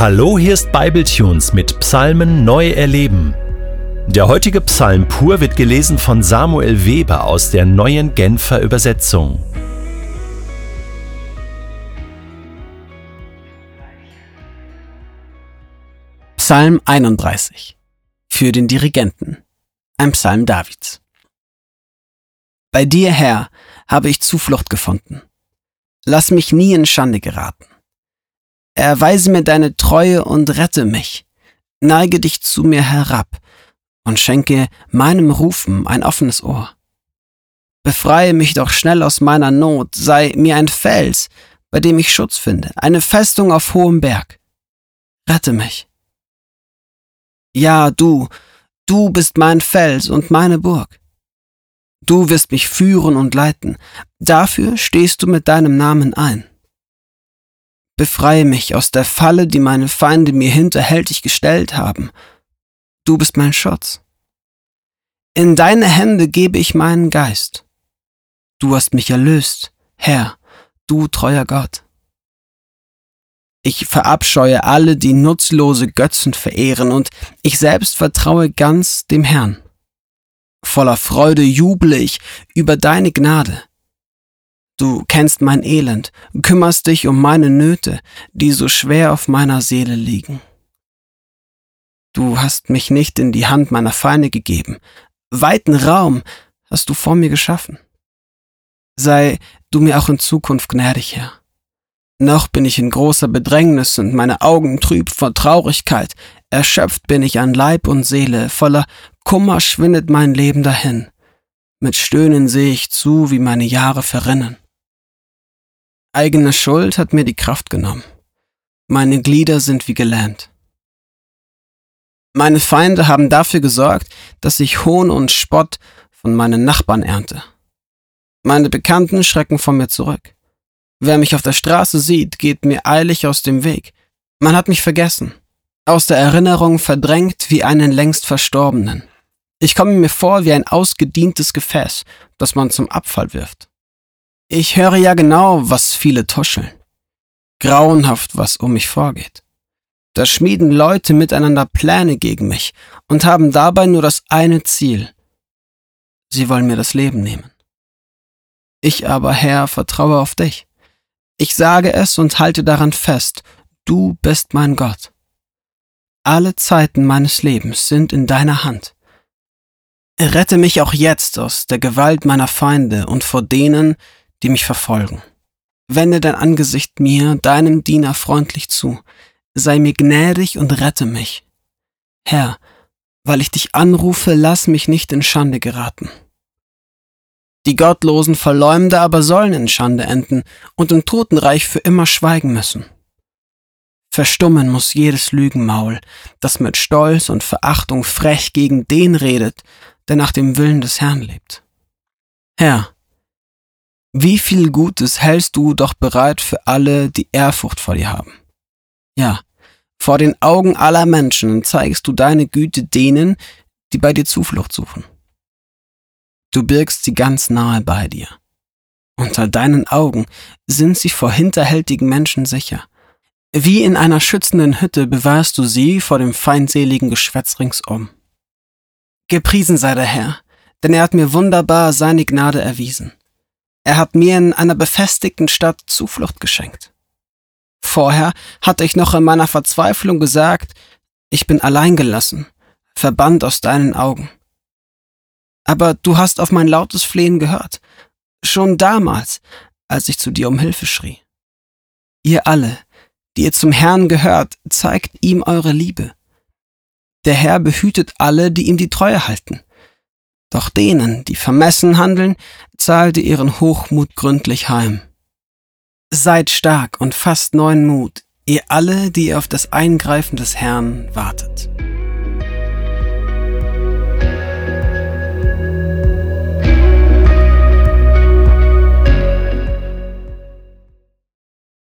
Hallo, hier ist Bibletunes mit Psalmen neu erleben. Der heutige Psalm pur wird gelesen von Samuel Weber aus der neuen Genfer Übersetzung. Psalm 31 für den Dirigenten. Ein Psalm Davids. Bei dir, Herr, habe ich Zuflucht gefunden. Lass mich nie in Schande geraten. Erweise mir deine Treue und rette mich. Neige dich zu mir herab und schenke meinem Rufen ein offenes Ohr. Befreie mich doch schnell aus meiner Not, sei mir ein Fels, bei dem ich Schutz finde, eine Festung auf hohem Berg. Rette mich. Ja, du, du bist mein Fels und meine Burg. Du wirst mich führen und leiten, dafür stehst du mit deinem Namen ein. Befreie mich aus der Falle, die meine Feinde mir hinterhältig gestellt haben. Du bist mein Schutz. In deine Hände gebe ich meinen Geist. Du hast mich erlöst, Herr, du treuer Gott. Ich verabscheue alle, die nutzlose Götzen verehren, und ich selbst vertraue ganz dem Herrn. Voller Freude juble ich über deine Gnade. Du kennst mein Elend, kümmerst dich um meine Nöte, die so schwer auf meiner Seele liegen. Du hast mich nicht in die Hand meiner Feinde gegeben, weiten Raum hast du vor mir geschaffen. Sei du mir auch in Zukunft gnädig, Herr. Noch bin ich in großer Bedrängnis und meine Augen trüb vor Traurigkeit, erschöpft bin ich an Leib und Seele, voller Kummer schwindet mein Leben dahin. Mit Stöhnen sehe ich zu, wie meine Jahre verrinnen. Eigene Schuld hat mir die Kraft genommen. Meine Glieder sind wie gelähmt. Meine Feinde haben dafür gesorgt, dass ich Hohn und Spott von meinen Nachbarn ernte. Meine Bekannten schrecken von mir zurück. Wer mich auf der Straße sieht, geht mir eilig aus dem Weg. Man hat mich vergessen, aus der Erinnerung verdrängt wie einen längst Verstorbenen. Ich komme mir vor wie ein ausgedientes Gefäß, das man zum Abfall wirft. Ich höre ja genau, was viele tuscheln. Grauenhaft, was um mich vorgeht. Da schmieden Leute miteinander Pläne gegen mich und haben dabei nur das eine Ziel. Sie wollen mir das Leben nehmen. Ich aber, Herr, vertraue auf dich. Ich sage es und halte daran fest, du bist mein Gott. Alle Zeiten meines Lebens sind in deiner Hand. Rette mich auch jetzt aus der Gewalt meiner Feinde und vor denen, die mich verfolgen. Wende dein Angesicht mir, deinem Diener, freundlich zu, sei mir gnädig und rette mich. Herr, weil ich dich anrufe, lass mich nicht in Schande geraten. Die gottlosen Verleumder aber sollen in Schande enden und im Totenreich für immer schweigen müssen. Verstummen muss jedes Lügenmaul, das mit Stolz und Verachtung frech gegen den redet, der nach dem Willen des Herrn lebt. Herr, wie viel Gutes hältst du doch bereit für alle, die Ehrfurcht vor dir haben? Ja, vor den Augen aller Menschen zeigst du deine Güte denen, die bei dir Zuflucht suchen. Du birgst sie ganz nahe bei dir. Unter deinen Augen sind sie vor hinterhältigen Menschen sicher. Wie in einer schützenden Hütte bewahrst du sie vor dem feindseligen Geschwätz ringsum. Gepriesen sei der Herr, denn er hat mir wunderbar seine Gnade erwiesen. Er hat mir in einer befestigten Stadt Zuflucht geschenkt. Vorher hatte ich noch in meiner Verzweiflung gesagt, ich bin alleingelassen, verbannt aus deinen Augen. Aber du hast auf mein lautes Flehen gehört, schon damals, als ich zu dir um Hilfe schrie. Ihr alle, die ihr zum Herrn gehört, zeigt ihm eure Liebe. Der Herr behütet alle, die ihm die Treue halten. Doch denen, die vermessen handeln, zahlte ihren Hochmut gründlich heim. Seid stark und fasst neuen Mut, ihr alle, die auf das Eingreifen des Herrn wartet.